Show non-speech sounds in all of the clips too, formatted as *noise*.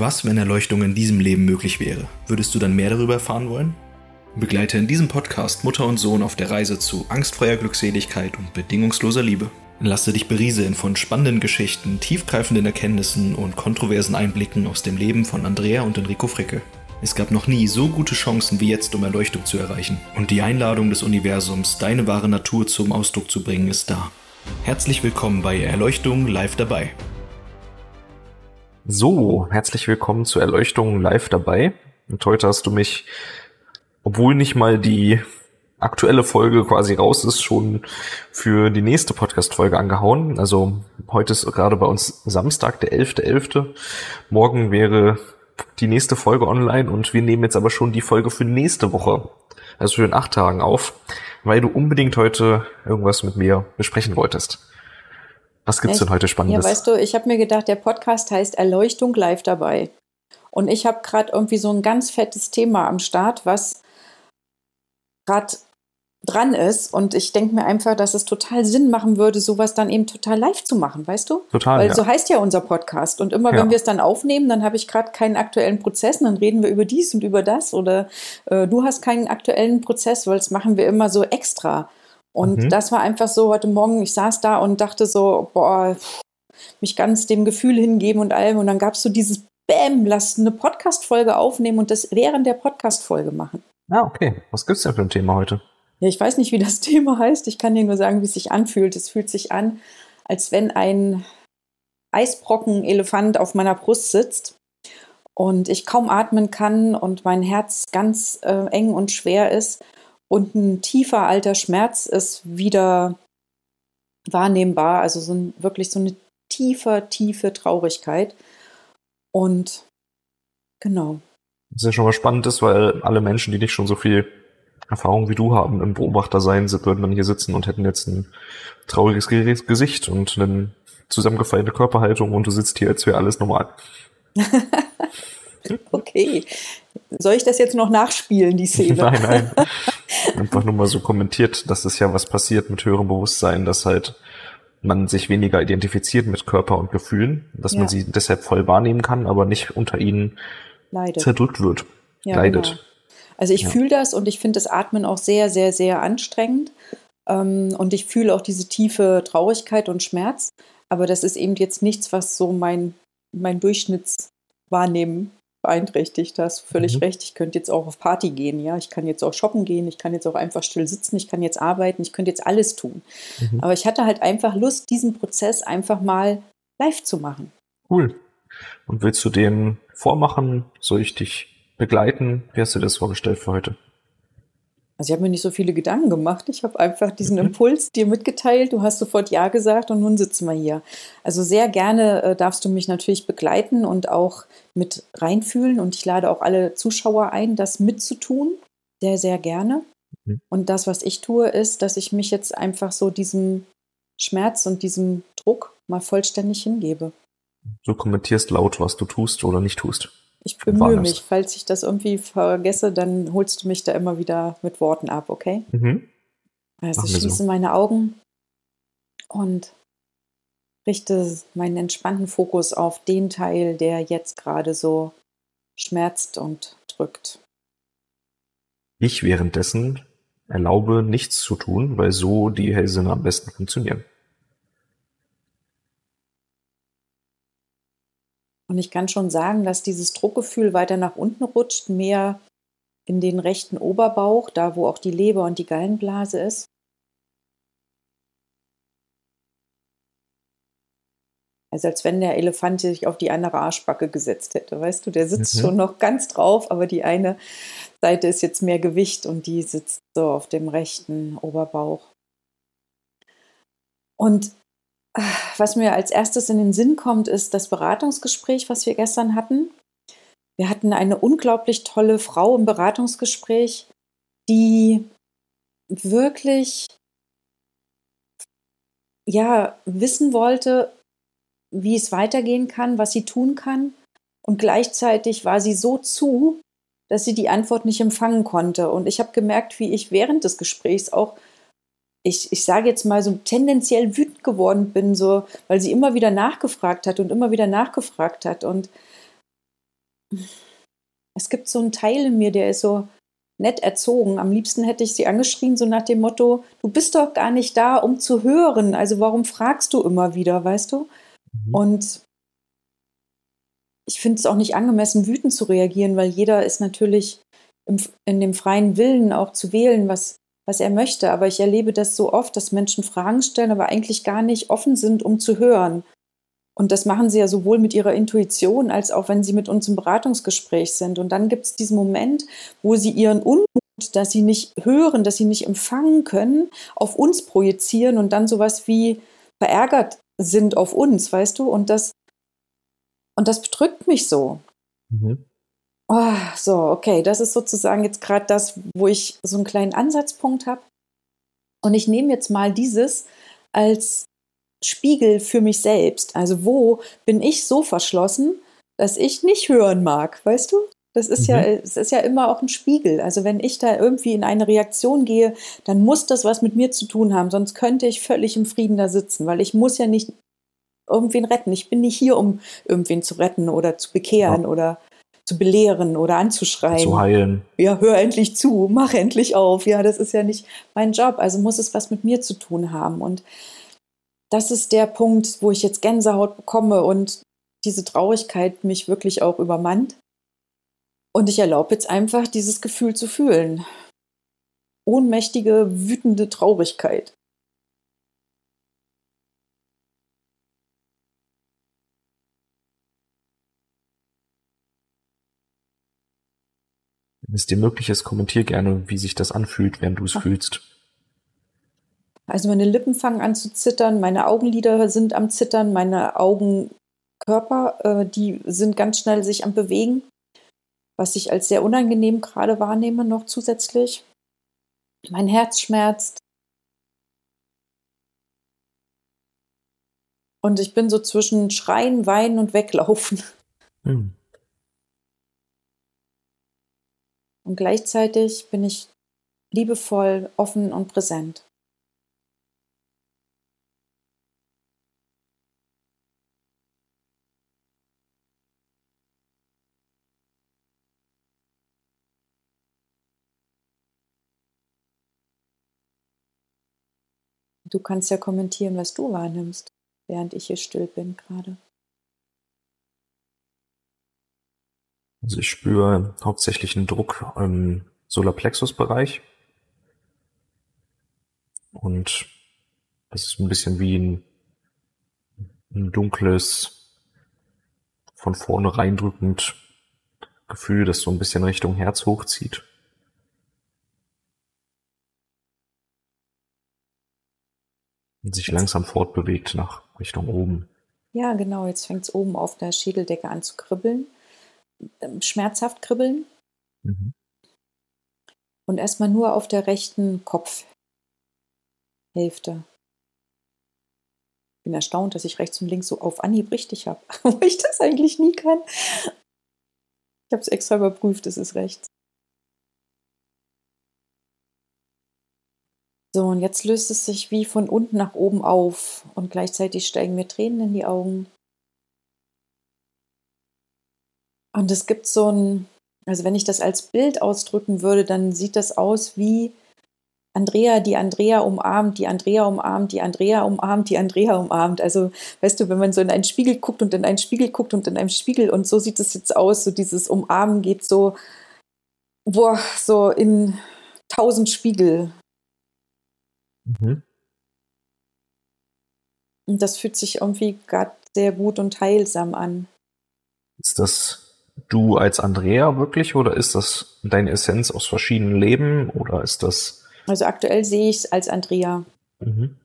Was, wenn Erleuchtung in diesem Leben möglich wäre? Würdest du dann mehr darüber erfahren wollen? Begleite in diesem Podcast Mutter und Sohn auf der Reise zu angstfreier Glückseligkeit und bedingungsloser Liebe. Lasse dich berieseln von spannenden Geschichten, tiefgreifenden Erkenntnissen und kontroversen Einblicken aus dem Leben von Andrea und Enrico Fricke. Es gab noch nie so gute Chancen wie jetzt, um Erleuchtung zu erreichen. Und die Einladung des Universums, deine wahre Natur zum Ausdruck zu bringen, ist da. Herzlich willkommen bei Erleuchtung live dabei. So, herzlich willkommen zur Erleuchtung live dabei. Und heute hast du mich, obwohl nicht mal die aktuelle Folge quasi raus ist, schon für die nächste Podcast-Folge angehauen. Also heute ist gerade bei uns Samstag, der 11.11. .11. Morgen wäre die nächste Folge online und wir nehmen jetzt aber schon die Folge für nächste Woche, also für in acht Tagen auf, weil du unbedingt heute irgendwas mit mir besprechen wolltest. Was gibt's Echt? denn heute Spannendes? Ja, weißt du, ich habe mir gedacht, der Podcast heißt Erleuchtung live dabei. Und ich habe gerade irgendwie so ein ganz fettes Thema am Start, was gerade dran ist. Und ich denke mir einfach, dass es total Sinn machen würde, sowas dann eben total live zu machen, weißt du? Total. Weil ja. so heißt ja unser Podcast. Und immer, ja. wenn wir es dann aufnehmen, dann habe ich gerade keinen aktuellen Prozess und dann reden wir über dies und über das. Oder äh, du hast keinen aktuellen Prozess, weil das machen wir immer so extra. Und mhm. das war einfach so heute Morgen, ich saß da und dachte so, boah, mich ganz dem Gefühl hingeben und allem. Und dann gab es so dieses Bäm, lass eine Podcast-Folge aufnehmen und das während der Podcast-Folge machen. Ah, okay. Was gibt's denn für ein Thema heute? Ja, ich weiß nicht, wie das *laughs* Thema heißt. Ich kann dir nur sagen, wie es sich anfühlt. Es fühlt sich an, als wenn ein Eisbrocken-Elefant auf meiner Brust sitzt und ich kaum atmen kann und mein Herz ganz äh, eng und schwer ist und ein tiefer alter Schmerz ist wieder wahrnehmbar. Also so ein, wirklich so eine tiefe, tiefe Traurigkeit. Und genau. Das ist ja schon was Spannendes, weil alle Menschen, die nicht schon so viel Erfahrung wie du haben im Beobachtersein, würden dann hier sitzen und hätten jetzt ein trauriges Gesicht und eine zusammengefallene Körperhaltung und du sitzt hier, als wäre alles normal. *laughs* *laughs* okay. Soll ich das jetzt noch nachspielen, die Szene? nein, nein. *laughs* Einfach nur mal so kommentiert, dass es ja was passiert mit höherem Bewusstsein, dass halt man sich weniger identifiziert mit Körper und Gefühlen, dass ja. man sie deshalb voll wahrnehmen kann, aber nicht unter ihnen Leidet. zerdrückt wird. Ja, leidet. Genau. Also ich ja. fühle das und ich finde das Atmen auch sehr, sehr, sehr anstrengend. Ähm, und ich fühle auch diese tiefe Traurigkeit und Schmerz. Aber das ist eben jetzt nichts, was so mein, mein Durchschnittswahrnehmen beeinträchtigt. Das völlig mhm. recht. Ich könnte jetzt auch auf Party gehen, ja. Ich kann jetzt auch shoppen gehen, ich kann jetzt auch einfach still sitzen, ich kann jetzt arbeiten, ich könnte jetzt alles tun. Mhm. Aber ich hatte halt einfach Lust, diesen Prozess einfach mal live zu machen. Cool. Und willst du den vormachen? Soll ich dich begleiten? Wie hast du das vorgestellt für heute? Also ich habe mir nicht so viele Gedanken gemacht. Ich habe einfach diesen. Impuls dir mitgeteilt. Du hast sofort Ja gesagt und nun sitzen wir hier. Also sehr gerne äh, darfst du mich natürlich begleiten und auch mit reinfühlen. Und ich lade auch alle Zuschauer ein, das mitzutun. Sehr, sehr gerne. Mhm. Und das, was ich tue, ist, dass ich mich jetzt einfach so diesem Schmerz und diesem Druck mal vollständig hingebe. Du kommentierst laut, was du tust oder nicht tust. Ich bemühe mich. Falls ich das irgendwie vergesse, dann holst du mich da immer wieder mit Worten ab, okay? Mhm. Also ich schließe so. meine Augen und richte meinen entspannten Fokus auf den Teil, der jetzt gerade so schmerzt und drückt. Ich währenddessen erlaube nichts zu tun, weil so die Hellsinne am besten funktionieren. Und ich kann schon sagen, dass dieses Druckgefühl weiter nach unten rutscht, mehr in den rechten Oberbauch, da wo auch die Leber und die Gallenblase ist. Also als wenn der Elefant sich auf die andere Arschbacke gesetzt hätte, weißt du, der sitzt mhm. schon noch ganz drauf, aber die eine Seite ist jetzt mehr Gewicht und die sitzt so auf dem rechten Oberbauch. Und was mir als erstes in den Sinn kommt, ist das Beratungsgespräch, was wir gestern hatten. Wir hatten eine unglaublich tolle Frau im Beratungsgespräch, die wirklich ja wissen wollte, wie es weitergehen kann, was sie tun kann. Und gleichzeitig war sie so zu, dass sie die Antwort nicht empfangen konnte. Und ich habe gemerkt, wie ich während des Gesprächs auch ich, ich sage jetzt mal so tendenziell wütend geworden bin, so, weil sie immer wieder nachgefragt hat und immer wieder nachgefragt hat. Und es gibt so einen Teil in mir, der ist so nett erzogen. Am liebsten hätte ich sie angeschrien, so nach dem Motto, du bist doch gar nicht da, um zu hören. Also warum fragst du immer wieder, weißt du? Mhm. Und ich finde es auch nicht angemessen, wütend zu reagieren, weil jeder ist natürlich im, in dem freien Willen auch zu wählen, was, was er möchte. Aber ich erlebe das so oft, dass Menschen Fragen stellen, aber eigentlich gar nicht offen sind, um zu hören. Und das machen sie ja sowohl mit ihrer Intuition als auch, wenn sie mit uns im Beratungsgespräch sind. Und dann gibt es diesen Moment, wo sie ihren Unmut, dass sie nicht hören, dass sie nicht empfangen können, auf uns projizieren und dann sowas wie verärgert sind auf uns, weißt du? Und das, und das bedrückt mich so. Mhm. Oh, so, okay, das ist sozusagen jetzt gerade das, wo ich so einen kleinen Ansatzpunkt habe. Und ich nehme jetzt mal dieses als Spiegel für mich selbst. Also wo bin ich so verschlossen, dass ich nicht hören mag, weißt du? Das ist mhm. ja, es ist ja immer auch ein Spiegel. Also wenn ich da irgendwie in eine Reaktion gehe, dann muss das was mit mir zu tun haben, sonst könnte ich völlig im Frieden da sitzen, weil ich muss ja nicht irgendwen retten. Ich bin nicht hier, um irgendwen zu retten oder zu bekehren ja. oder zu belehren oder anzuschreien. Zu heilen. Ja, hör endlich zu, mach endlich auf. Ja, das ist ja nicht mein Job. Also muss es was mit mir zu tun haben. Und das ist der Punkt, wo ich jetzt Gänsehaut bekomme und diese Traurigkeit mich wirklich auch übermannt. Und ich erlaube jetzt einfach, dieses Gefühl zu fühlen. Ohnmächtige, wütende Traurigkeit. Wenn es dir möglich ist, kommentier gerne, wie sich das anfühlt, während du es fühlst. Also meine Lippen fangen an zu zittern, meine Augenlider sind am Zittern, meine Augenkörper, äh, die sind ganz schnell sich am Bewegen, was ich als sehr unangenehm gerade wahrnehme noch zusätzlich. Mein Herz schmerzt. Und ich bin so zwischen Schreien, Weinen und Weglaufen. Hm. Und gleichzeitig bin ich liebevoll, offen und präsent. Du kannst ja kommentieren, was du wahrnimmst, während ich hier still bin gerade. Also ich spüre hauptsächlich einen Druck im Solarplexus-Bereich. Und das ist ein bisschen wie ein, ein dunkles, von vorne reindrückend Gefühl, das so ein bisschen Richtung Herz hochzieht. und sich langsam fortbewegt nach Richtung oben. Ja, genau. Jetzt fängt es oben auf der Schädeldecke an zu kribbeln. Ähm, schmerzhaft kribbeln. Mhm. Und erstmal nur auf der rechten Kopfhälfte. Bin erstaunt, dass ich rechts und links so auf Anhieb richtig habe, *laughs* wo ich das eigentlich nie kann. Ich habe es extra überprüft, es ist rechts. So, und jetzt löst es sich wie von unten nach oben auf und gleichzeitig steigen mir Tränen in die Augen. Und es gibt so ein, also wenn ich das als Bild ausdrücken würde, dann sieht das aus wie Andrea, die Andrea umarmt, die Andrea umarmt, die Andrea umarmt, die Andrea umarmt. Also, weißt du, wenn man so in einen Spiegel guckt und in einen Spiegel guckt und in einem Spiegel und so sieht es jetzt aus, so dieses Umarmen geht so, boah, so in tausend Spiegel Mhm. Und das fühlt sich irgendwie gerade sehr gut und heilsam an. Ist das du als Andrea wirklich oder ist das deine Essenz aus verschiedenen Leben oder ist das. Also aktuell sehe ich es als Andrea. Mhm.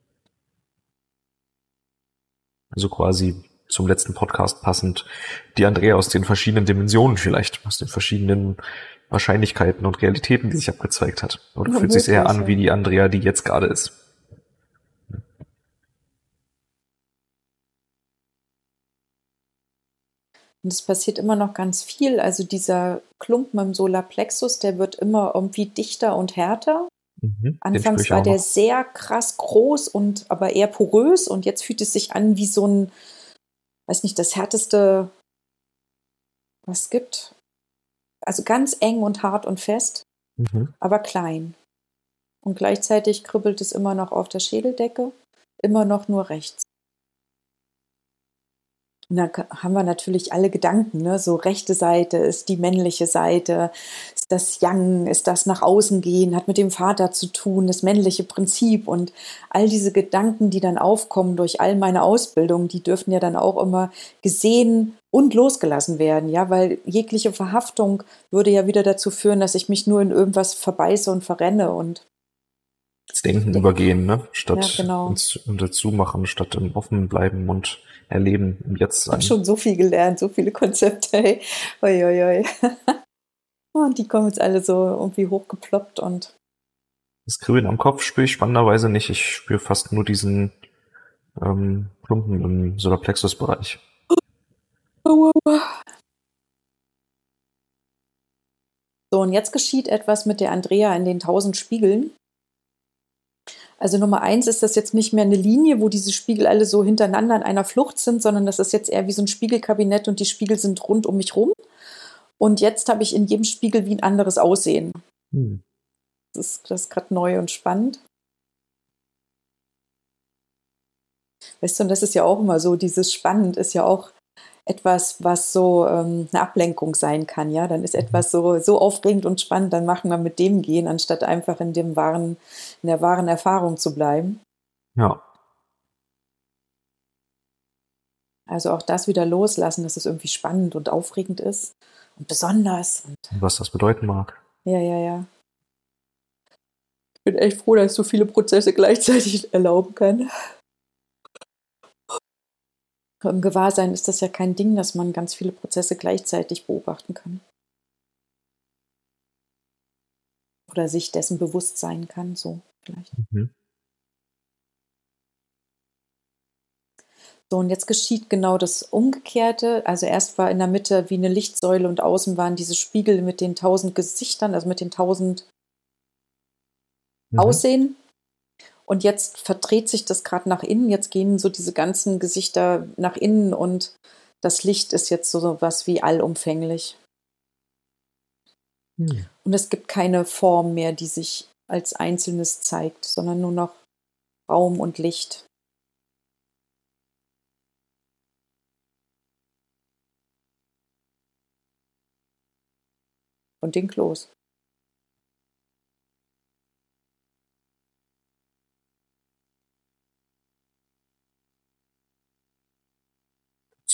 Also quasi zum letzten Podcast passend, die Andrea aus den verschiedenen Dimensionen vielleicht, aus den verschiedenen Wahrscheinlichkeiten und Realitäten, die sich abgezeigt hat. Oder ja, fühlt sich eher an wie die Andrea, die jetzt gerade ist? Und es passiert immer noch ganz viel. Also dieser Klumpen im Solarplexus, der wird immer irgendwie dichter und härter. Mhm, Anfangs war der sehr krass groß und aber eher porös und jetzt fühlt es sich an wie so ein, weiß nicht, das härteste, was es gibt. also ganz eng und hart und fest, Mhm. aber klein. Und gleichzeitig kribbelt es immer noch auf der Schädeldecke, immer noch nur rechts. Und dann haben wir natürlich alle Gedanken, ne? so rechte Seite ist die männliche Seite, ist das Yang, ist das nach außen gehen, hat mit dem Vater zu tun, das männliche Prinzip? Und all diese Gedanken, die dann aufkommen durch all meine Ausbildung, die dürfen ja dann auch immer gesehen und losgelassen werden, ja, weil jegliche Verhaftung würde ja wieder dazu führen, dass ich mich nur in irgendwas verbeiße und verrenne. Und Das Denken übergehen, ne? Statt Ja, genau. uns dazu machen, statt im Offen bleiben und erleben im Jetzt Ich habe sein. schon so viel gelernt, so viele Konzepte. Hey. Oi, oi, oi. *laughs* Und die kommen jetzt alle so irgendwie hochgeploppt und Das Kribbeln am Kopf spüre ich spannenderweise nicht. Ich spüre fast nur diesen ähm, Klumpen im Solarplexus-Bereich. so, und jetzt geschieht etwas mit der Andrea in den tausend Spiegeln. Also Nummer eins ist das jetzt nicht mehr eine Linie, wo diese Spiegel alle so hintereinander in einer Flucht sind, sondern das ist jetzt eher wie so ein Spiegelkabinett und die Spiegel sind rund um mich rum. Und jetzt habe ich in jedem Spiegel wie ein anderes Aussehen. Hm. Das ist, das ist gerade neu und spannend. Weißt du, und das ist ja auch immer so, dieses Spannend ist ja auch etwas, was so ähm, eine Ablenkung sein kann, ja. Dann ist etwas so, so aufregend und spannend, dann machen wir mit dem gehen, anstatt einfach in dem wahren, in der wahren Erfahrung zu bleiben. Ja. Also auch das wieder loslassen, dass es irgendwie spannend und aufregend ist und besonders. Und Und was das bedeuten mag. ja, ja, ja. Ich bin echt froh, dass ich so viele Prozesse gleichzeitig *laughs* erlauben kann. Im Gewahrsein ist das ja kein Ding, dass man ganz viele Prozesse gleichzeitig beobachten kann. Oder sich dessen bewusst sein kann, so vielleicht. Mhm. So, und jetzt geschieht genau das Umgekehrte. Also erst war in der Mitte wie eine Lichtsäule und außen waren diese Spiegel mit den tausend Gesichtern, also mit den tausend Mhm. Aussehen. Und jetzt verdreht sich das gerade nach innen. Jetzt gehen so diese ganzen Gesichter nach innen und das Licht ist jetzt so was wie allumfänglich. Hm. Und es gibt keine Form mehr, die sich als Einzelnes zeigt, sondern nur noch Raum und Licht. Und den Klos.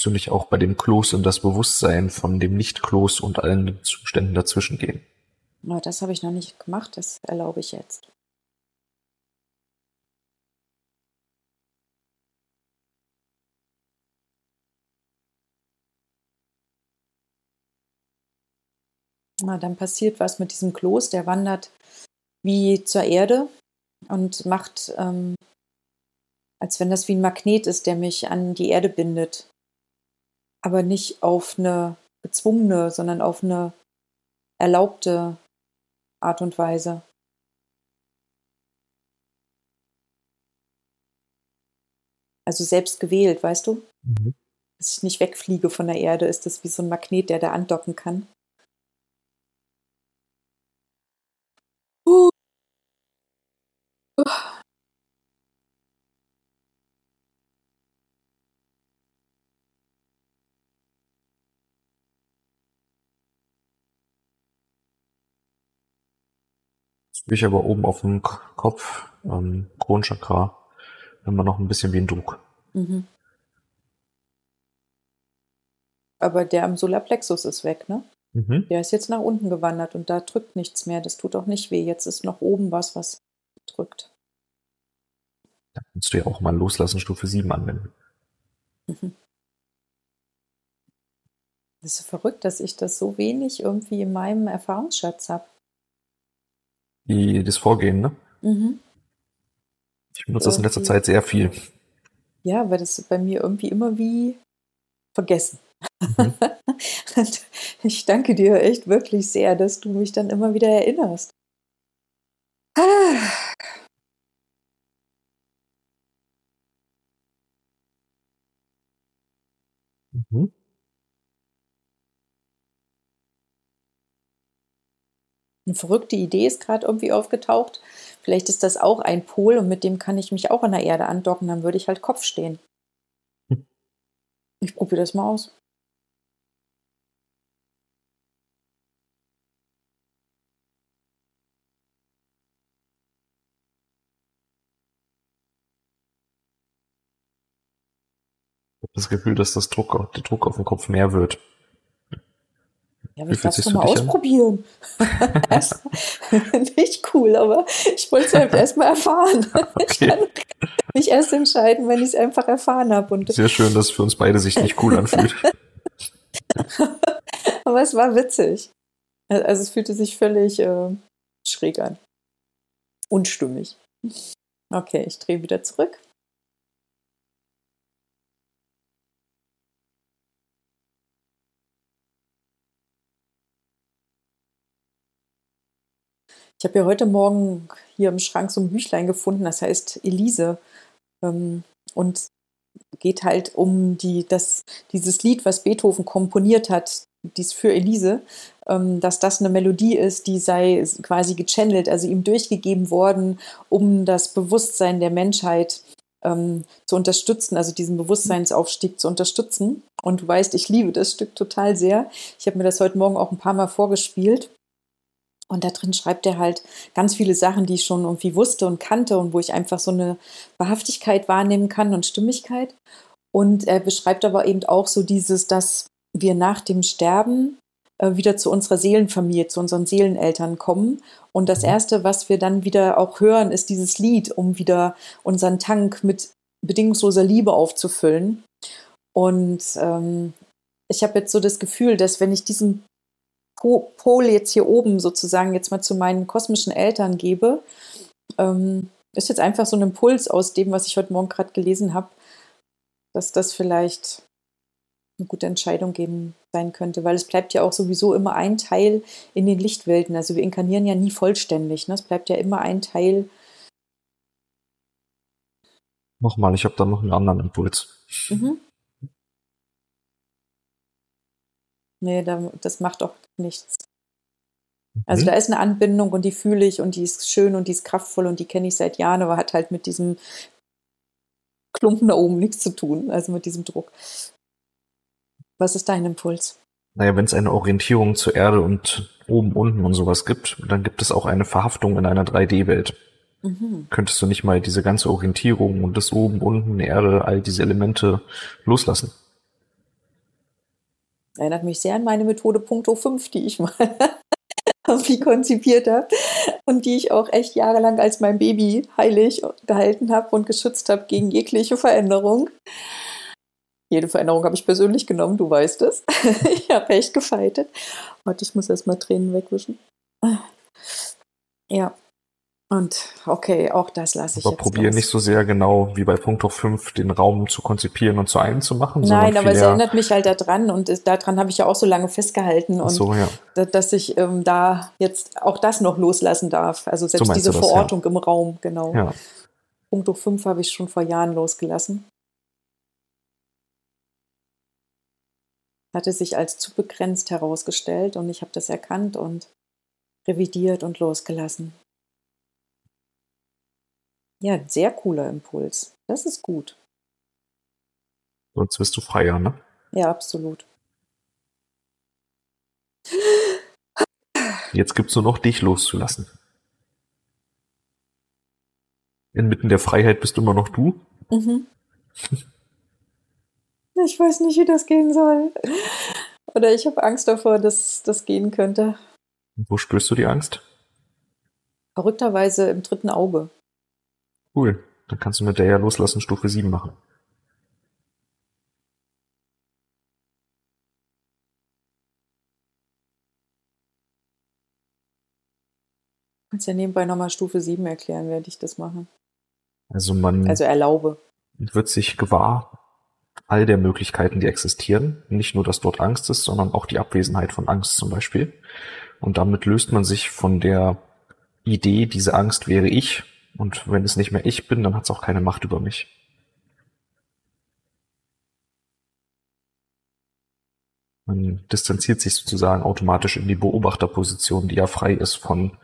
Du nicht auch bei dem Kloß in das Bewusstsein von dem Nicht-Kloß und allen Zuständen dazwischen gehen? Na, das habe ich noch nicht gemacht, das erlaube ich jetzt. Na, dann passiert was mit diesem Kloß, der wandert wie zur Erde und macht, ähm, als wenn das wie ein Magnet ist, der mich an die Erde bindet. Aber nicht auf eine gezwungene, sondern auf eine erlaubte Art und Weise. Also selbst gewählt, weißt du? Mhm. Dass ich nicht wegfliege von der Erde, ist das wie so ein Magnet, der da andocken kann. Jetzt bin ich aber oben auf dem Kopf, ähm, Kronchakra, immer noch ein bisschen wie ein Druck. Mhm. Aber der am Solarplexus ist weg, ne? Mhm. Der ist jetzt nach unten gewandert und da drückt nichts mehr. Das tut auch nicht weh. Jetzt ist noch oben was, was drückt. Da kannst du ja auch mal loslassen, Stufe 7 anwenden. Mhm. Das ist so verrückt, dass ich das so wenig irgendwie in meinem Erfahrungsschatz habe. Wie das Vorgehen, ne? Mhm. Ich benutze das in letzter. Zeit sehr viel. Ja, weil das bei mir irgendwie immer wie vergessen. Mhm. *laughs* Ich danke dir echt wirklich sehr, dass du mich dann immer wieder erinnerst. Ah. Mhm. Eine verrückte Idee ist gerade irgendwie aufgetaucht. Vielleicht ist das auch ein Pol und mit dem kann ich mich auch an der Erde andocken, dann würde ich halt Kopf stehen. Hm. Ich probiere das mal aus. das Gefühl, dass das Druck, der Druck auf dem Kopf mehr wird. Ja, aber ich darf es mal ausprobieren. *laughs* *laughs* Nicht cool, aber ich wollte es halt *laughs* erstmal erfahren. Okay. Ich kann mich erst entscheiden, wenn ich es einfach erfahren habe. Sehr schön, dass es für uns beide sich nicht cool anfühlt. aber es war witzig. Also es fühlte sich völlig äh, schräg an. Unstimmig. Okay, ich drehe wieder zurück. Ich habe ja heute Morgen hier im Schrank so ein Büchlein gefunden, das heißt Elise. Ähm, und geht halt um die, das, dieses Lied, was Beethoven komponiert hat, dies für Elise, ähm, dass das eine Melodie ist, die sei quasi gechannelt, also ihm durchgegeben worden, um das Bewusstsein der Menschheit ähm, zu unterstützen, also diesen Bewusstseinsaufstieg zu unterstützen. Und du weißt, ich liebe das Stück total sehr. Ich habe mir das heute Morgen auch ein paar Mal vorgespielt. Und da drin schreibt er halt ganz viele Sachen, die ich schon irgendwie wusste und kannte und wo ich einfach so eine Wahrhaftigkeit wahrnehmen kann und Stimmigkeit. Und er beschreibt aber eben auch so dieses, dass wir nach dem Sterben äh, wieder zu unserer Seelenfamilie, zu unseren Seeleneltern kommen. Und das mhm. Erste, was wir dann wieder auch hören, ist dieses Lied, um wieder unseren Tank mit bedingungsloser Liebe aufzufüllen. Und ähm, ich habe jetzt so das Gefühl, dass wenn ich diesen Pol jetzt hier oben sozusagen jetzt mal zu meinen kosmischen Eltern gebe, ähm, ist jetzt einfach so ein Impuls aus dem, was ich heute Morgen gerade gelesen habe, dass das vielleicht eine gute Entscheidung geben sein könnte, weil es bleibt ja auch sowieso immer ein Teil in den Lichtwelten. Also wir inkarnieren ja nie vollständig. Ne? Es bleibt ja immer ein Teil. Nochmal, ich habe da noch einen anderen Impuls. Mhm. Nee, das macht auch nichts. Also mhm. da ist eine Anbindung und die fühle ich und die ist schön und die ist kraftvoll und die kenne ich seit Jahren, aber hat halt mit diesem Klumpen da oben nichts zu tun, also mit diesem Druck. Was ist dein Impuls? Naja, wenn es eine Orientierung zur Erde und oben, unten und sowas gibt, dann gibt es auch eine Verhaftung in einer 3D-Welt. Mhm. Könntest du nicht mal diese ganze Orientierung und das oben, unten, Erde, all diese Elemente loslassen? Erinnert mich sehr an meine Methode Punkto 5, die ich mal *laughs* irgendwie konzipiert habe und die ich auch echt jahrelang als mein Baby heilig gehalten habe und geschützt habe gegen jegliche Veränderung. Jede Veränderung habe ich persönlich genommen, du weißt es. *laughs* ich habe echt gefeitet. Warte, ich muss erst mal Tränen wegwischen. Ja, und okay, auch das lasse ich aber jetzt. probiere nicht so sehr genau wie bei Punkt 5 den Raum zu konzipieren und zu einem zu machen. Nein, aber es erinnert mich halt daran und daran habe ich ja auch so lange festgehalten und so, ja. dass ich ähm, da jetzt auch das noch loslassen darf. Also selbst so diese das, Verortung ja. im Raum, genau. Ja. Punkt 5 habe ich schon vor Jahren losgelassen. Hatte sich als zu begrenzt herausgestellt und ich habe das erkannt und revidiert und losgelassen. Ja, sehr cooler Impuls. Das ist gut. Sonst wirst du freier, ne? Ja, absolut. Jetzt gibt's nur noch dich loszulassen. Inmitten der Freiheit bist immer noch du. Mhm. Ich weiß nicht, wie das gehen soll. Oder ich habe Angst davor, dass das gehen könnte. Wo spürst du die Angst? Verrückterweise im dritten Auge. Cool. Dann kannst du mit der ja loslassen Stufe 7 machen. Kannst ja nebenbei nochmal Stufe 7 erklären, werde ich das machen. Also man. Also erlaube. Wird sich gewahr all der Möglichkeiten, die existieren. Nicht nur, dass dort Angst ist, sondern auch die Abwesenheit von Angst zum Beispiel. Und damit löst man sich von der Idee, diese Angst wäre ich, und wenn es nicht mehr ich bin, dann hat es auch keine Macht über mich. Man distanziert sich sozusagen automatisch in die Beobachterposition, die ja frei ist von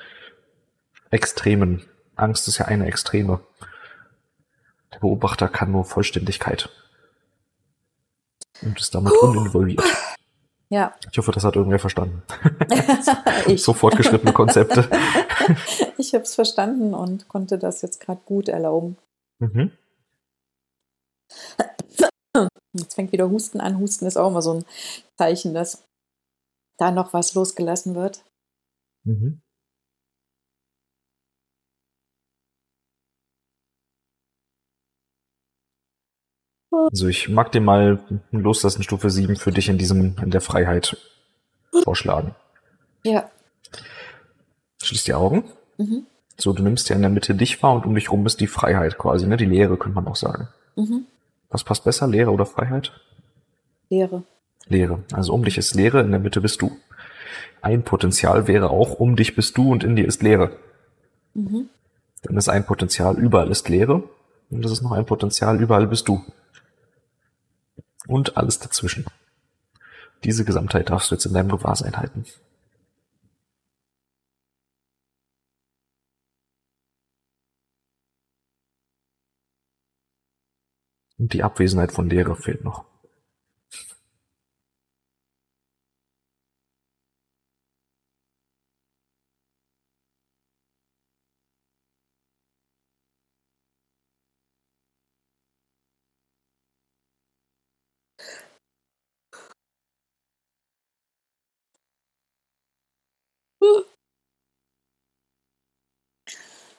Extremen. Angst ist ja eine Extreme. Der Beobachter kann nur Vollständigkeit. Und ist damit uninvolviert. Ja. Ich hoffe, das hat irgendwer verstanden. *laughs* so fortgeschrittene Konzepte. *laughs* ich habe es verstanden und konnte das jetzt gerade gut erlauben. Mhm. Jetzt fängt wieder Husten an. Husten ist auch immer so ein Zeichen, dass da noch was losgelassen wird. Mhm. Also ich mag dir mal Loslassen Stufe 7 für dich in diesem, in der Freiheit vorschlagen. Ja. Schließ die Augen. Mhm. So, du nimmst ja in der Mitte dich wahr und um dich rum ist die Freiheit quasi, ne? Die Leere, könnte man auch sagen. Mhm. Was passt besser, Leere oder Freiheit? Leere. Leere. Also um dich ist Leere, in der Mitte bist du. Ein Potenzial wäre auch, um dich bist du und in dir ist Leere. Mhm. Dann ist ein Potenzial, überall ist Leere. Und das ist noch ein Potenzial, überall bist du. Und alles dazwischen. Diese Gesamtheit darfst du jetzt in deinem Gewahrsein halten. Und die Abwesenheit von Leere fehlt noch.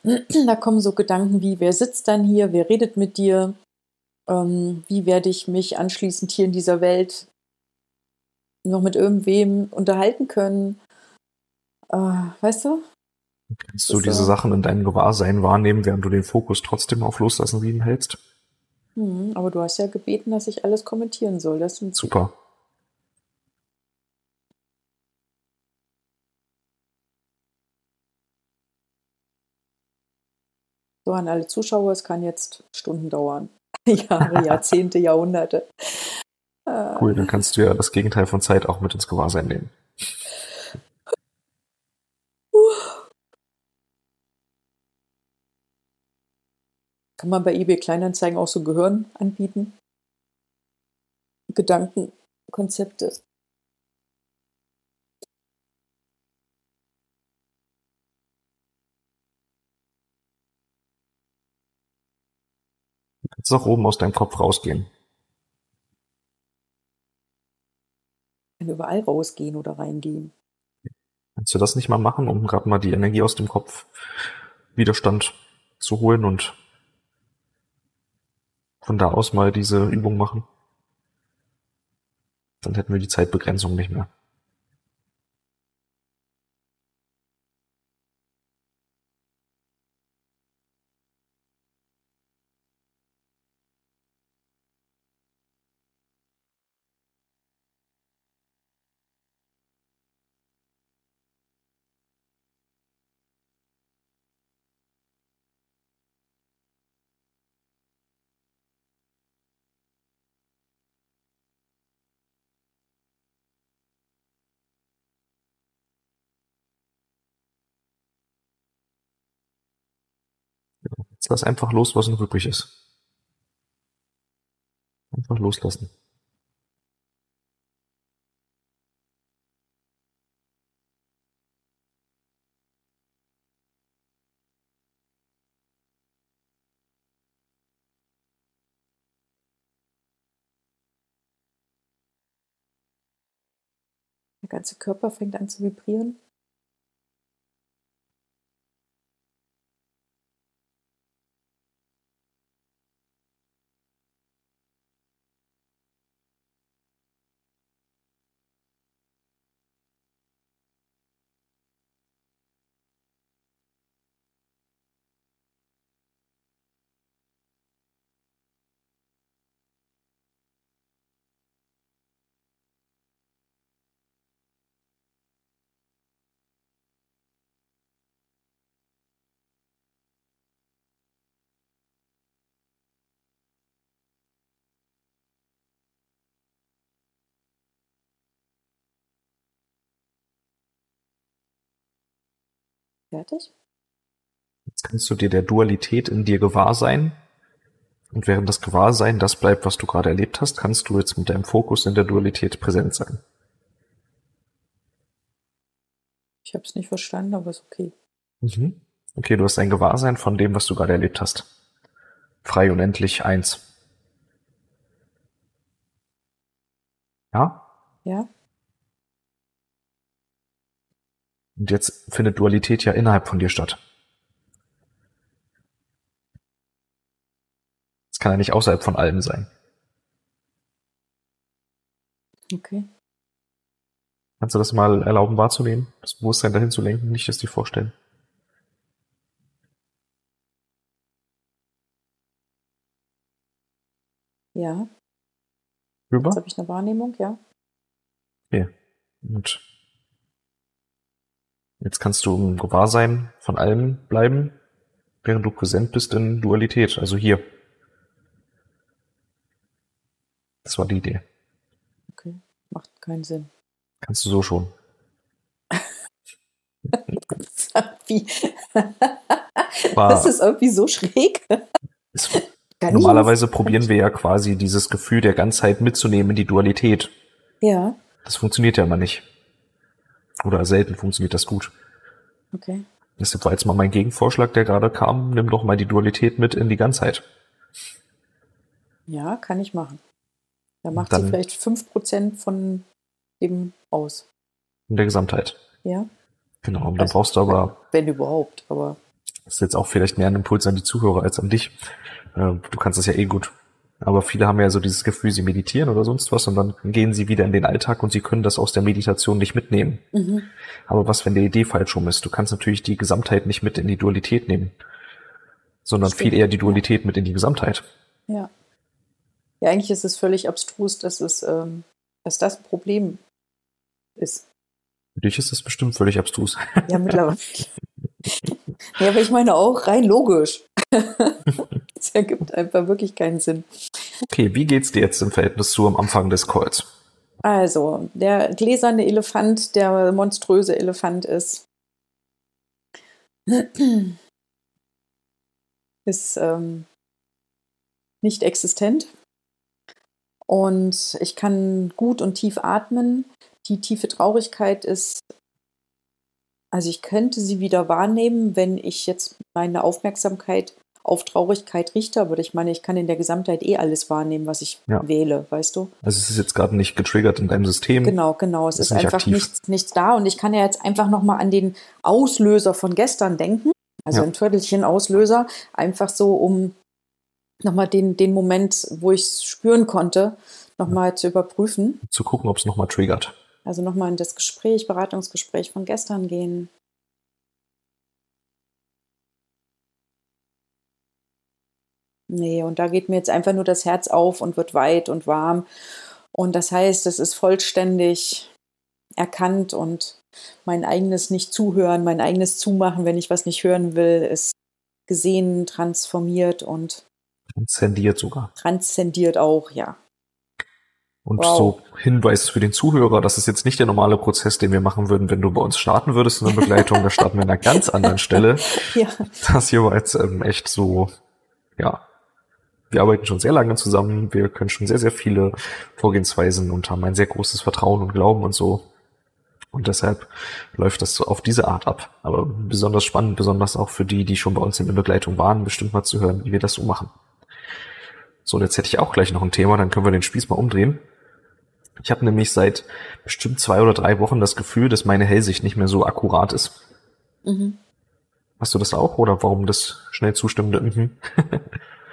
*clears throat* Da kommen so Gedanken wie, wer sitzt dann hier, wer redet mit dir, ähm, wie werde ich mich anschließend hier in dieser Welt noch mit irgendwem unterhalten können. Äh, weißt du? Kannst du diese so. Sachen in deinem Gewahrsein wahrnehmen, während du den Fokus trotzdem auf Loslassen sieben hältst? Hm, aber du hast ja gebeten, dass ich alles kommentieren soll. Das sind Super. So an alle Zuschauer. Es kann jetzt Stunden dauern. *laughs* Jahre, Jahrzehnte, Jahrhunderte. Äh, Cool, dann kannst du ja das Gegenteil von Zeit auch mit ins Gewahrsein nehmen. Kann man bei eBay Kleinanzeigen auch so Gehirn anbieten? Gedanken, Konzepte. Kannst auch oben aus deinem Kopf rausgehen. Kann überall rausgehen oder reingehen. Kannst du das nicht mal machen, um gerade mal die Energie aus dem Kopf Widerstand zu holen und von da aus mal diese Übung machen? Dann hätten wir die Zeitbegrenzung nicht mehr. Jetzt lass einfach los, was noch übrig ist. Einfach loslassen. Der ganze Körper fängt an zu vibrieren. Fertig? Jetzt kannst du dir der Dualität in dir gewahr sein. Und während das Gewahrsein das bleibt, was du gerade erlebt hast, kannst du jetzt mit deinem Fokus in der Dualität präsent sein. Ich habe es nicht verstanden, aber ist okay. Mhm. Okay, du hast ein Gewahrsein von dem, was du gerade erlebt hast. Frei unendlich eins. Ja? Ja? Und jetzt findet Dualität ja innerhalb von dir statt. Es kann ja nicht außerhalb von allem sein. Okay. Kannst du das mal erlauben wahrzunehmen? Das Bewusstsein dahin zu lenken, nicht das dir vorstellen. Ja. Rüber? Jetzt habe ich eine Wahrnehmung, ja. Okay. Und jetzt kannst du im Gewahrsein von allem bleiben, während du präsent bist in Dualität, also hier. Das war die Idee. Okay. Macht keinen Sinn. Kannst du so schon. *laughs* Das ist irgendwie so schräg. *laughs* Ist, normalerweise probieren wir ja quasi dieses Gefühl der Ganzheit mitzunehmen in die Dualität. Ja, Das funktioniert ja immer nicht. Oder selten funktioniert das gut. okay. Deshalb war jetzt mal mein Gegenvorschlag, der gerade kam, nimm doch mal die Dualität mit in die Ganzheit. Ja, kann ich machen. Da macht dann- sie vielleicht 5% von dem aus. In der Gesamtheit. Ja, Genau. Und dann Also- brauchst du aber, wenn überhaupt. Aber das ist jetzt auch vielleicht mehr ein Impuls an die Zuhörer als an dich. Äh, Du kannst das ja eh gut. Aber viele haben ja so dieses Gefühl, sie meditieren oder sonst was und dann gehen sie wieder in den Alltag und sie können das aus der Meditation nicht mitnehmen. mhm. Aber was, wenn die Idee falsch rum ist? Du kannst natürlich die Gesamtheit nicht mit in die Dualität nehmen, sondern Stimmt, viel eher die. Dualität mit in die Gesamtheit. ja. Ja, eigentlich ist es völlig abstrus, dass es, ähm, dass das ein Problem ist. Für dich ist das bestimmt völlig abstrus. Ja, mittlerweile. *laughs* ja, aber ich meine auch rein logisch. *laughs* *laughs* Es ergibt einfach wirklich keinen Sinn. Okay, wie geht's dir jetzt im Verhältnis zu am Anfang des Calls? Also, der gläserne Elefant, der monströse Elefant ist, *clears throat* ist ähm, nicht existent. Und ich kann gut und tief atmen. Die tiefe Traurigkeit ist, also ich könnte sie wieder wahrnehmen, wenn ich jetzt meine Aufmerksamkeit auf Traurigkeit richte, aber ich meine, ich kann in der Gesamtheit eh alles wahrnehmen, was ich Ja. wähle, weißt du? Also es ist jetzt gerade nicht getriggert in deinem System. Genau, genau. Es Ist ist, nicht einfach nichts, nichts da. Und ich kann ja jetzt einfach nochmal an den Auslöser von gestern denken. Also Ja. ein Viertelchen Auslöser. Einfach so, um nochmal den, den Moment, wo ich es spüren konnte, nochmal zu überprüfen. Zu gucken, ob es nochmal triggert. Also nochmal in das Gespräch, Beratungsgespräch von gestern gehen. Nee, und da geht mir jetzt einfach nur das Herz auf und wird weit und warm. Und das heißt, es ist vollständig erkannt und mein eigenes Nicht-Zuhören, mein eigenes Zumachen, wenn ich was nicht hören will, ist gesehen, transformiert und Transzendiert sogar. transzendiert auch, ja. Und Wow. so Hinweis für den Zuhörer, das ist jetzt nicht der normale Prozess, den wir machen würden, wenn du bei uns starten würdest in der Begleitung. Da starten wir an einer ganz anderen Stelle. *laughs* Ja, Das hier war jetzt ähm, echt so, ja, wir arbeiten schon sehr lange zusammen, wir können schon sehr, sehr viele Vorgehensweisen und haben ein sehr großes Vertrauen und Glauben und so. Und deshalb läuft das so auf diese Art ab. Aber besonders spannend, besonders auch für die, die schon bei uns in der Begleitung waren, bestimmt mal zu hören, wie wir das so machen. So, und jetzt hätte ich auch gleich noch ein Thema, dann können wir den Spieß mal umdrehen. Ich habe nämlich seit bestimmt zwei oder drei Wochen das Gefühl, dass meine Hellsicht nicht mehr so akkurat ist. mhm. Hast du das auch oder warum das schnell zustimmende? Mhm. *laughs*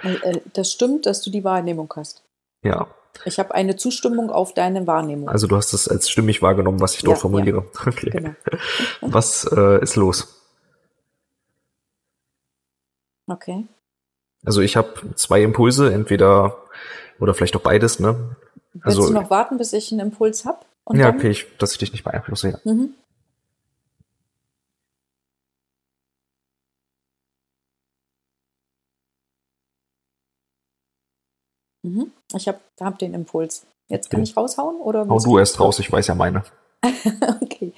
Äh, äh, das stimmt, dass du die Wahrnehmung hast. Ja, Ich habe eine Zustimmung auf deine Wahrnehmung. also du hast es als stimmig wahrgenommen, was ich dort Ja, formuliere. *laughs* Okay. Genau. Was äh, ist los? Okay. Also ich habe zwei Impulse, entweder oder vielleicht auch beides, ne? Willst Also- du noch warten, bis ich einen Impuls habe? ja, okay, ich, dass ich dich nicht beeinflusse. Ja. Mhm. Mhm. Ich habe hab den Impuls. Jetzt kann Okay. ich raushauen oder Hau du erst raus, ich weiß ja meine. *laughs* okay.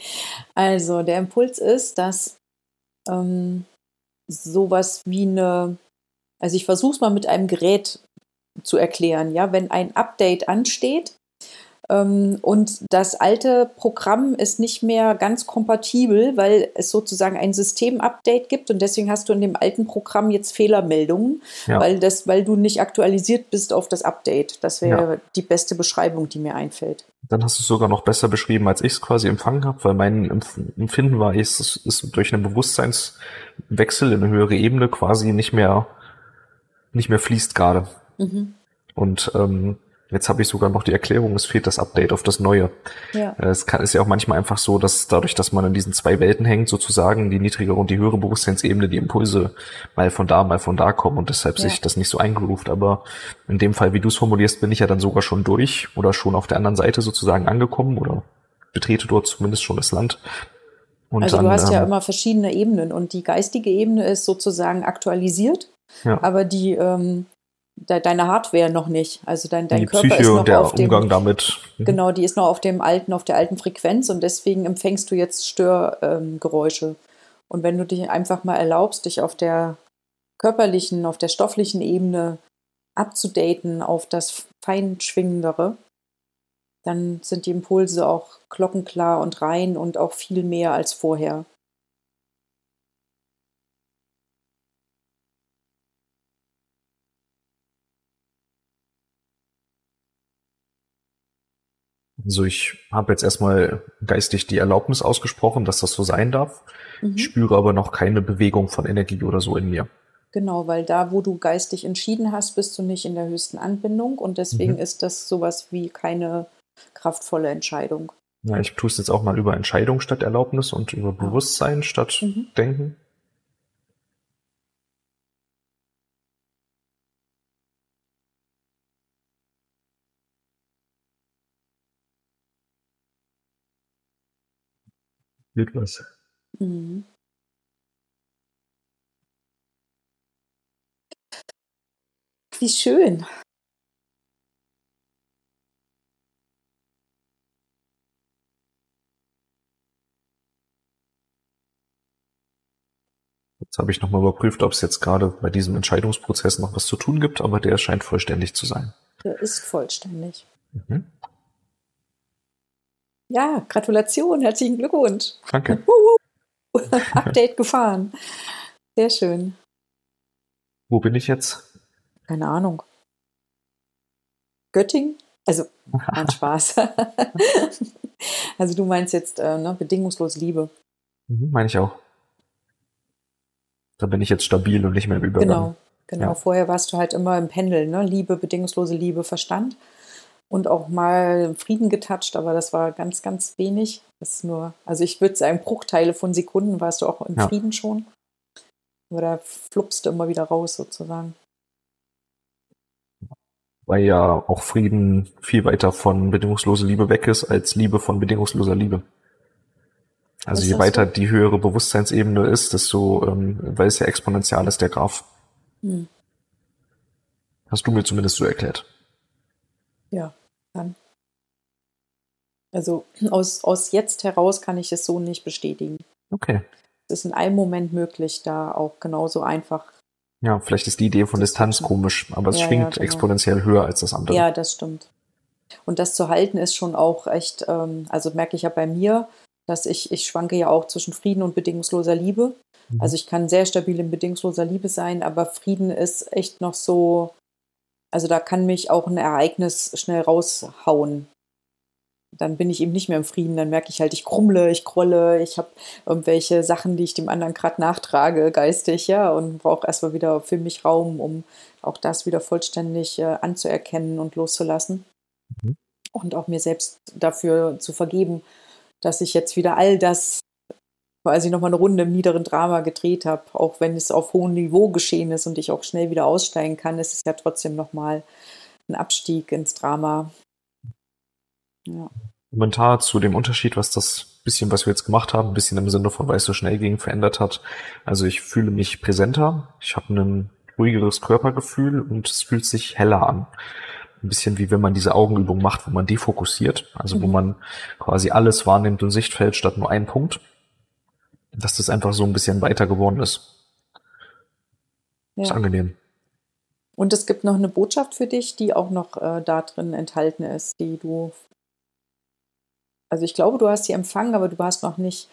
Also der Impuls ist, dass ähm, sowas wie eine, also ich versuche es mal mit einem Gerät zu erklären, ja, wenn ein Update ansteht, und das alte Programm ist nicht mehr ganz kompatibel, weil es sozusagen ein System-Update gibt und deswegen hast du in dem alten Programm jetzt Fehlermeldungen, ja. weil, das, weil du nicht aktualisiert bist auf das Update. Das wäre ja. die beste Beschreibung, die mir einfällt. Dann hast du es sogar noch besser beschrieben, als ich es quasi empfangen habe, weil mein Empfinden war, es ist durch einen Bewusstseinswechsel in eine höhere Ebene quasi nicht mehr, nicht mehr fließt gerade. Mhm. Und ähm, Jetzt habe ich sogar noch die Erklärung, es fehlt das Update auf das Neue. Ja. Äh, es kann, ist ja auch manchmal einfach so, dass dadurch, dass man in diesen zwei Welten hängt, sozusagen die niedrigere und die höhere Bewusstseinsebene, die Impulse mal von da, mal von da kommen und deshalb ja. sich das nicht so eingeruft. Aber in dem Fall, wie du es formulierst, bin ich ja dann sogar schon durch oder schon auf der anderen Seite sozusagen angekommen oder betrete dort zumindest schon das Land. Und also dann, du hast ja ähm, immer verschiedene Ebenen und die geistige Ebene ist sozusagen aktualisiert, ja. aber die ähm, de deine Hardware noch nicht. Also dein, dein die Körper Psyche ist noch der auf dem, Umgang damit. Mhm. Genau, die ist noch auf dem alten, auf der alten Frequenz und deswegen empfängst du jetzt Störgeräusche. Ähm, und wenn du dich einfach mal erlaubst, dich auf der körperlichen, auf der stofflichen Ebene abzudaten auf das Feinschwingendere, dann sind die Impulse auch glockenklar und rein und auch viel mehr als vorher. Also ich habe jetzt erstmal geistig die Erlaubnis ausgesprochen, dass das so sein darf. Mhm. Ich spüre aber noch keine Bewegung von Energie oder so in mir. Genau, weil da, wo du geistig entschieden hast, bist du nicht in der höchsten Anbindung und deswegen mhm. ist das sowas wie keine kraftvolle Entscheidung. Ja, ich tue es jetzt auch mal über Entscheidung statt Erlaubnis und über Bewusstsein statt mhm. Denken. Wird was. Mhm. Wie schön. Jetzt habe ich nochmal überprüft, ob es jetzt gerade bei diesem Entscheidungsprozess noch was zu tun gibt, aber der scheint vollständig zu sein. Der ist vollständig. Mhm. Ja, Gratulation, herzlichen Glückwunsch. Danke. *laughs* Update gefahren. Sehr schön. Wo bin ich jetzt? Keine Ahnung. Göttingen? Also, ein *laughs* Spaß. *laughs* also du meinst jetzt äh, ne, bedingungslos Liebe. Mhm, meine ich auch. Da bin ich jetzt stabil und nicht mehr im Übergang. Genau, genau. Ja. Vorher warst du halt immer im Pendel, ne? Liebe, bedingungslose Liebe, Verstand und auch mal Frieden getatscht, aber das war ganz, ganz wenig. Das ist nur, also ich würde sagen, Bruchteile von Sekunden warst du auch im ja. Frieden schon. Aber da flupst du immer wieder raus sozusagen. Weil ja auch Frieden viel weiter von bedingungsloser Liebe weg ist, als Liebe von bedingungsloser Liebe. Also je weiter so? die höhere Bewusstseinsebene ist, desto, ähm, weil es ja exponentiell ist, der Graph. Hm. Hast du mir zumindest so erklärt. Ja, dann. Also aus, aus jetzt heraus kann ich es so nicht bestätigen. Okay. Es ist in einem Moment möglich, da auch genauso einfach. Ja, vielleicht ist die Idee von Distanz komisch, aber es ja, schwingt ja, genau. exponentiell höher als das andere. Ja, das stimmt. Und das zu halten ist schon auch echt, ähm, also merke ich ja bei mir, dass ich, ich schwanke ja auch zwischen Frieden und bedingungsloser Liebe. Mhm. Also ich kann sehr stabil in bedingungsloser Liebe sein, aber Frieden ist echt noch so, also da kann mich auch ein Ereignis schnell raushauen. Dann bin ich eben nicht mehr im Frieden, dann merke ich halt, ich krummle, ich krolle, ich habe irgendwelche Sachen, die ich dem anderen gerade nachtrage, geistig, ja, und brauche erstmal wieder für mich Raum, um auch das wieder vollständig äh, anzuerkennen und loszulassen. Mhm. Und auch mir selbst dafür zu vergeben, dass ich jetzt wieder all das quasi nochmal eine Runde im niederen Drama gedreht habe, auch wenn es auf hohem Niveau geschehen ist und ich auch schnell wieder aussteigen kann, ist es ja trotzdem nochmal ein Abstieg ins Drama. Ja. Kommentar zu dem Unterschied, was das bisschen, was wir jetzt gemacht haben, ein bisschen im Sinne von, weil es so schnell ging, verändert hat. Also ich fühle mich präsenter, ich habe ein ruhigeres Körpergefühl und es fühlt sich heller an ein bisschen wie wenn man diese Augenübung macht, wo man defokussiert, also mhm. wo man quasi alles wahrnimmt im Sichtfeld statt nur einen Punkt dass das einfach so ein bisschen weiter geworden ist. Ja. Ist angenehm. Und es gibt noch eine Botschaft für dich, die auch noch äh, da drin enthalten ist, die du. Also ich glaube, du hast sie empfangen, aber du hast noch nicht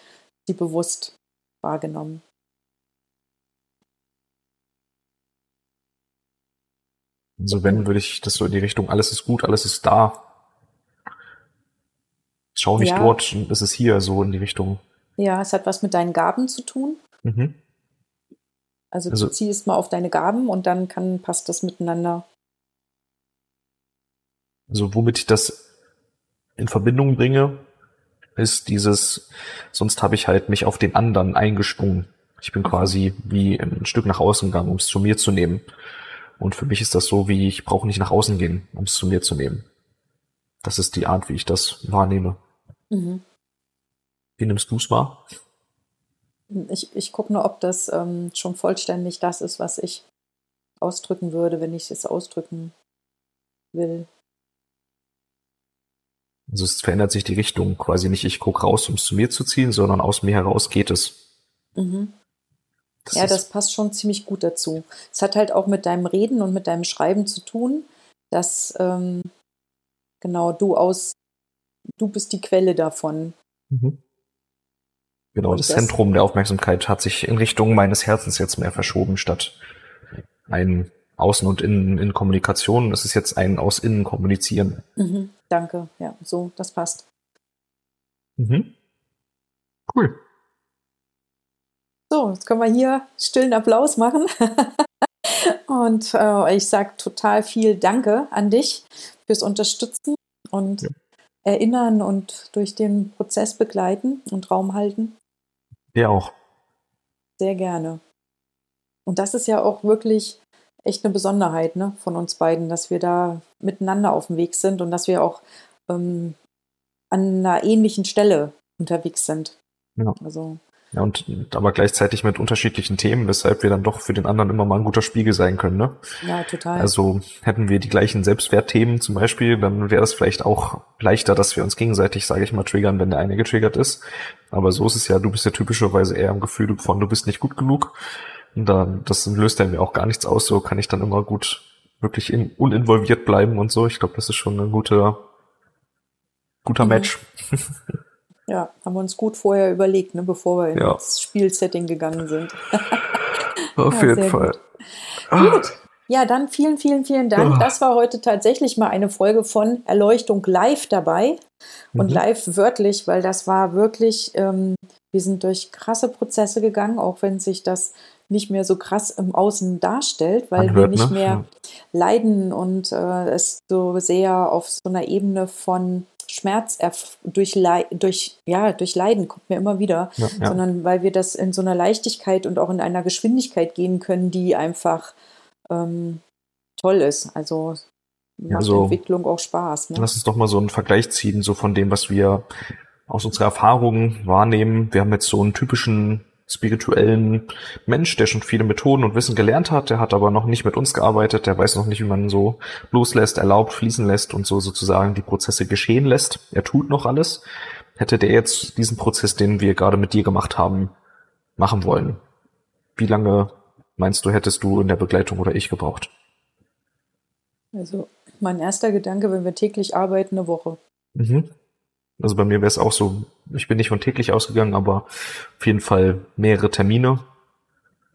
sie bewusst wahrgenommen. Also wenn, würde ich das so in die Richtung, alles ist gut, alles ist da. Schau nicht ja. dort, es ist hier, so in die Richtung. Ja, es hat was mit deinen Gaben zu tun. Mhm. Also, also du ziehst mal auf deine Gaben und dann kann, passt das miteinander. Also womit ich das in Verbindung bringe, ist dieses, sonst habe ich halt mich auf den anderen eingesprungen. Ich bin quasi wie ein Stück nach außen gegangen, um es zu mir zu nehmen. Und für mich ist das so, wie ich brauche nicht nach außen gehen, um es zu mir zu nehmen. Das ist die Art, wie ich das wahrnehme. Mhm. Wie nimmst du es wahr? Ich, ich gucke nur, ob das ähm, schon vollständig das ist, was ich ausdrücken würde, wenn ich es ausdrücken will. Also es verändert sich die Richtung quasi nicht, ich gucke raus, um es zu mir zu ziehen, sondern aus mir heraus geht es. Mhm. Das ja, das passt schon ziemlich gut dazu. Es hat halt auch mit deinem Reden und mit deinem Schreiben zu tun, dass ähm, genau du aus, du bist die Quelle davon. Mhm. Genau, das, das, Zentrum der Aufmerksamkeit hat sich in Richtung meines Herzens jetzt mehr verschoben, statt ein Außen und Innen in Kommunikation. Das ist jetzt ein aus Innen kommunizieren. Mhm, danke, ja, so, das passt. Mhm. Cool. So, jetzt können wir hier stillen Applaus machen. *laughs* und äh, ich sage total viel Danke an dich fürs Unterstützen und ja. Erinnern und durch den Prozess begleiten und Raum halten. Ja, auch. Sehr gerne. Und das ist ja auch wirklich echt eine Besonderheit ne, von uns beiden, dass wir da miteinander auf dem Weg sind und dass wir auch ähm, an einer ähnlichen Stelle unterwegs sind. Ja. Also ja, und aber gleichzeitig mit unterschiedlichen Themen, weshalb wir dann doch für den anderen immer mal ein guter Spiegel sein können, ne? Ja, total. Also hätten wir die gleichen Selbstwertthemen zum Beispiel, dann wäre es vielleicht auch leichter, dass wir uns gegenseitig, sage ich mal, triggern, wenn der eine getriggert ist. Aber so ist es ja, du bist ja typischerweise eher im Gefühl von, du bist nicht gut genug. Und dann, das löst dann mir auch gar nichts aus, so kann ich dann immer gut wirklich in, uninvolviert bleiben und so. Ich glaube, das ist schon ein guter, guter mhm. Match. *laughs* Ja, haben wir uns gut vorher überlegt, ne, bevor wir ja. ins Spielsetting gegangen sind. *laughs* Auf ja, jeden Fall. Gut. gut. Ja, dann vielen, vielen, vielen Dank. Oh. Das war heute tatsächlich mal eine Folge von Erleuchtung live dabei. Und mhm. live wörtlich, weil das war wirklich, ähm, wir sind durch krasse Prozesse gegangen, auch wenn sich das nicht mehr so krass im Außen darstellt, weil hört, wir nicht ne? mehr leiden und äh, es so sehr auf so einer Ebene von Schmerz durch, durch, ja, durch Leiden kommt mir immer wieder, ja, ja. sondern weil wir das in so einer Leichtigkeit und auch in einer Geschwindigkeit gehen können, die einfach ähm, toll ist. Also macht also, Entwicklung auch Spaß. Ne? Lass uns doch mal so einen Vergleich ziehen, so von dem, was wir aus unserer Erfahrung wahrnehmen. Wir haben jetzt so einen typischen spirituellen Mensch, der schon viele Methoden und Wissen gelernt hat, der hat aber noch nicht mit uns gearbeitet, der weiß noch nicht, wie man so loslässt, erlaubt, fließen lässt und so sozusagen die Prozesse geschehen lässt. Er tut noch alles. Hätte der jetzt diesen Prozess, den wir gerade mit dir gemacht haben, machen wollen? Wie lange meinst du, hättest du in der Begleitung oder ich gebraucht? Also mein erster Gedanke, wenn wir täglich arbeiten, eine Woche. Mhm. Also bei mir wäre es auch so, ich bin nicht von täglich ausgegangen, aber auf jeden Fall mehrere Termine.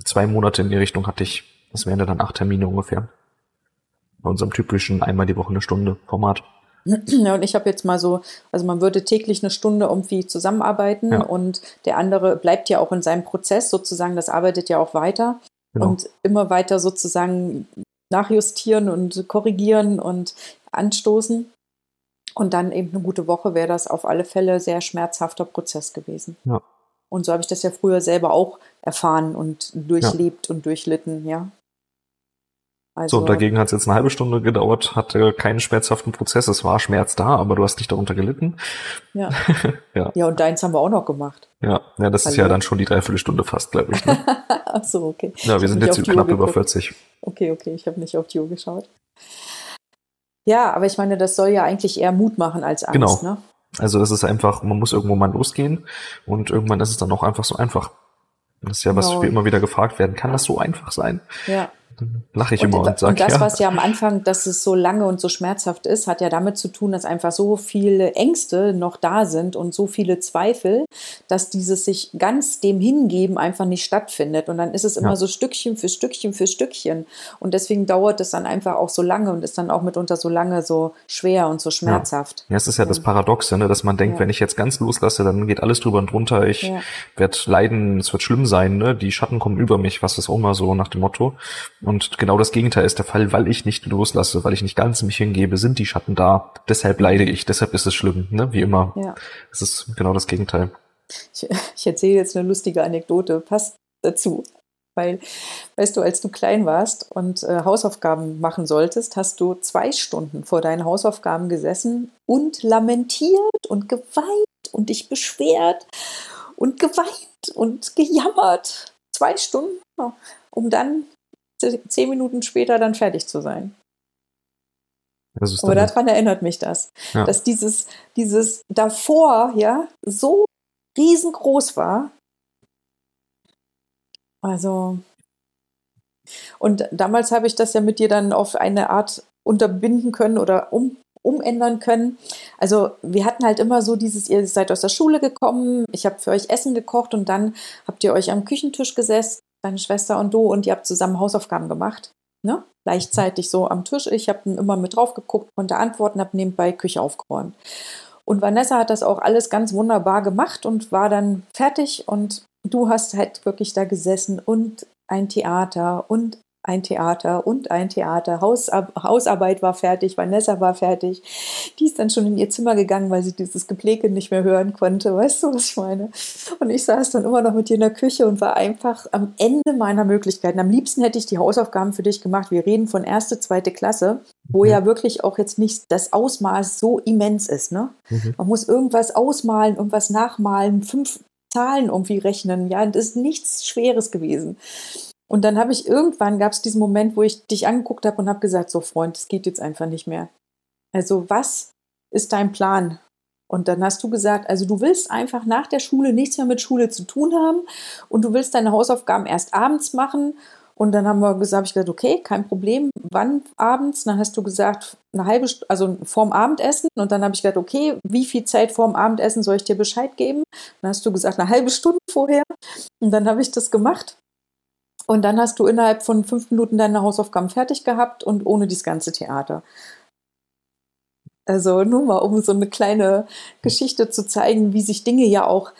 Zwei Monate in die Richtung hatte ich, das wären dann acht Termine ungefähr. Bei unserem typischen einmal die Woche eine Stunde Format. *clears throat* Ja, und ich habe jetzt mal so, also man würde täglich eine Stunde irgendwie zusammenarbeiten ja. und der andere bleibt ja auch in seinem Prozess sozusagen, das arbeitet ja auch weiter genau. und immer weiter sozusagen nachjustieren und korrigieren und anstoßen. Und dann eben eine gute Woche wäre das auf alle Fälle sehr schmerzhafter Prozess gewesen. Ja. Und so habe ich das ja früher selber auch erfahren und durchlebt ja. und durchlitten, ja. Also, so, dagegen hat es jetzt eine halbe Stunde gedauert, hatte keinen schmerzhaften Prozess. Es war Schmerz da, aber du hast nicht darunter gelitten. Ja. *laughs* ja. ja, und deins haben wir auch noch gemacht. Ja, ja das Hallo. ist ja dann schon die Dreiviertelstunde fast, glaube ich. Ne? *laughs* Ach so, okay. Ja, wir sind jetzt knapp über 40. Okay, okay, ich habe nicht auf die Uhr geschaut. Ja, aber ich meine, das soll ja eigentlich eher Mut machen als Angst, genau. ne? Also das ist einfach, man muss irgendwo mal losgehen und irgendwann ist es dann auch einfach so einfach. Das ist ja, was Genau. wir immer wieder gefragt werden. Kann das so einfach sein? Ja. Lache ich Und, immer und sage, und das, ja. was ja am Anfang, dass es so lange und so schmerzhaft ist, hat ja damit zu tun, dass einfach so viele Ängste noch da sind und so viele Zweifel, dass dieses sich ganz dem hingeben einfach nicht stattfindet. Und dann ist es immer Ja. so Stückchen für Stückchen für Stückchen. Und deswegen dauert es dann einfach auch so lange und ist dann auch mitunter so lange so schwer und so schmerzhaft. Ja, es ist ja das Paradoxe, ne, dass man denkt, Ja. wenn ich jetzt ganz loslasse, dann geht alles drüber und drunter. Ich Ja. werde leiden, es wird schlimm sein, ne? Die Schatten kommen über mich, was ist auch immer so nach dem Motto. Und genau das Gegenteil ist der Fall, weil ich nicht loslasse, weil ich nicht ganz mich hingebe, sind die Schatten da. Deshalb leide ich, deshalb ist es schlimm, ne? Wie immer. Ja. Es ist genau das Gegenteil. Ich, ich erzähle jetzt eine lustige Anekdote, passt dazu. Weil, weißt du, als du klein warst und äh, Hausaufgaben machen solltest, hast du zwei Stunden vor deinen Hausaufgaben gesessen und lamentiert und geweint und dich beschwert und geweint und gejammert. Zwei Stunden, um dann zehn Minuten später dann fertig zu sein. Aber daran erinnert mich das, Ja. dass dieses, dieses davor ja so riesengroß war. Also, und damals habe ich das ja mit dir dann auf eine Art unterbinden können oder um, umändern können. Also, wir hatten halt immer so dieses, ihr seid aus der Schule gekommen, ich habe für euch Essen gekocht und dann habt ihr euch am Küchentisch gesessen, deine Schwester und du, und ihr habt zusammen Hausaufgaben gemacht. Ne? Gleichzeitig so am Tisch. Ich habe immer mit drauf geguckt, konnte antworten, habe nebenbei Küche aufgeräumt. Und Vanessa hat das auch alles ganz wunderbar gemacht und war dann fertig. Und du hast halt wirklich da gesessen und ein Theater und ein Theater und ein Theater. Hausar Hausarbeit war fertig, Vanessa war fertig. Die ist dann schon in ihr Zimmer gegangen, weil sie dieses Gepläke nicht mehr hören konnte. Weißt du, was ich meine? Und ich saß dann immer noch mit dir in der Küche und war einfach am Ende meiner Möglichkeiten. Am liebsten hätte ich die Hausaufgaben für dich gemacht. Wir reden von erste, zweite Klasse, wo Mhm. ja wirklich auch jetzt nicht das Ausmaß so immens ist. Ne? Mhm. Man muss irgendwas ausmalen, irgendwas nachmalen, fünf Zahlen irgendwie rechnen. Ja, das ist nichts Schweres gewesen. Und dann habe ich irgendwann, gab es diesen Moment, wo ich dich angeguckt habe und habe gesagt, so Freund, es geht jetzt einfach nicht mehr. Also was ist dein Plan? Und dann hast du gesagt, also du willst einfach nach der Schule nichts mehr mit Schule zu tun haben und du willst deine Hausaufgaben erst abends machen. Und dann haben wir gesagt, habe ich gesagt, okay, kein Problem. Wann abends? Dann hast du gesagt, eine halbe Stunde, also vorm Abendessen. Und dann habe ich gesagt, okay, wie viel Zeit vorm Abendessen soll ich dir Bescheid geben? Dann hast du gesagt, eine halbe Stunde vorher. Und dann habe ich das gemacht. Und dann hast du innerhalb von fünf Minuten deine Hausaufgaben fertig gehabt und ohne dieses ganze Theater. Also nur mal, um so eine kleine Geschichte zu zeigen, wie sich Dinge ja auch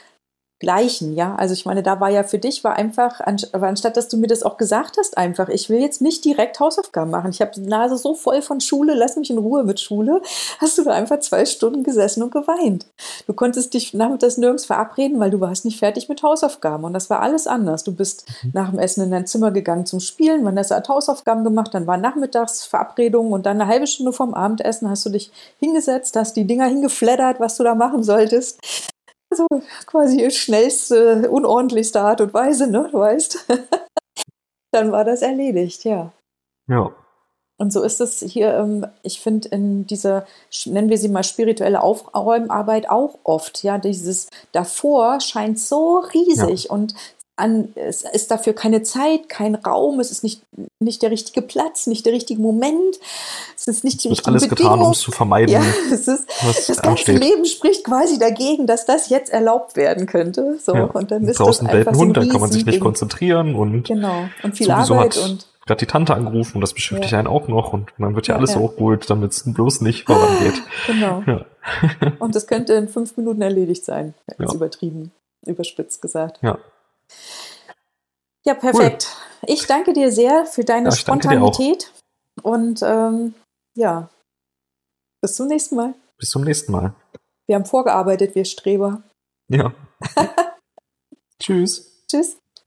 gleichen, ja. Also ich meine, da war ja für dich, war einfach, anstatt dass du mir das auch gesagt hast, einfach, ich will jetzt nicht direkt Hausaufgaben machen. Ich habe die Nase so voll von Schule, lass mich in Ruhe mit Schule. Hast du da einfach zwei Stunden gesessen und geweint. Du konntest dich nachmittags nirgends verabreden, weil du warst nicht fertig mit Hausaufgaben. Und das war alles anders. Du bist nach dem Essen in dein Zimmer gegangen zum Spielen. Vanessa hat Hausaufgaben gemacht, dann war nachmittags Verabredung und dann eine halbe Stunde vorm Abendessen hast du dich hingesetzt, hast die Dinger hingeflattert, was du da machen solltest. So quasi schnellste, unordentlichste Art und Weise, ne? Du weißt. *laughs* Dann war das erledigt, ja. Ja. Und so ist es hier, ähm, ich finde, in dieser, nennen wir sie mal spirituelle Aufräumarbeit auch oft, ja, dieses davor scheint so riesig ja. und an, es ist dafür keine Zeit, kein Raum, es ist nicht, nicht der richtige Platz, nicht der richtige Moment, es ist nicht die es wird alles getan, um es zu vermeiden. Ja, *laughs* es ist, das ganze ansteht. Leben spricht quasi dagegen, dass das jetzt erlaubt werden könnte. So, Ja. und dann ist Draußen das bellt einfach ein Hund, dann kann man sich nicht konzentrieren und Genau, und viel Arbeit hat und gerade die Tante angerufen und das beschäftigt Ja. einen auch noch und dann wird ja Ja, alles ja. hochgeholt, damit es bloß nicht vorangeht. *laughs* genau. Ja. Und das könnte in fünf Minuten erledigt sein. Jetzt übertrieben, überspitzt gesagt. Ja. Ja, perfekt. Ich danke dir sehr für deine Ja. Spontanität. Und ähm, ja, bis zum nächsten Mal. Bis zum nächsten Mal. Wir haben vorgearbeitet, wir Streber. Ja. *laughs* Tschüss. Tschüss.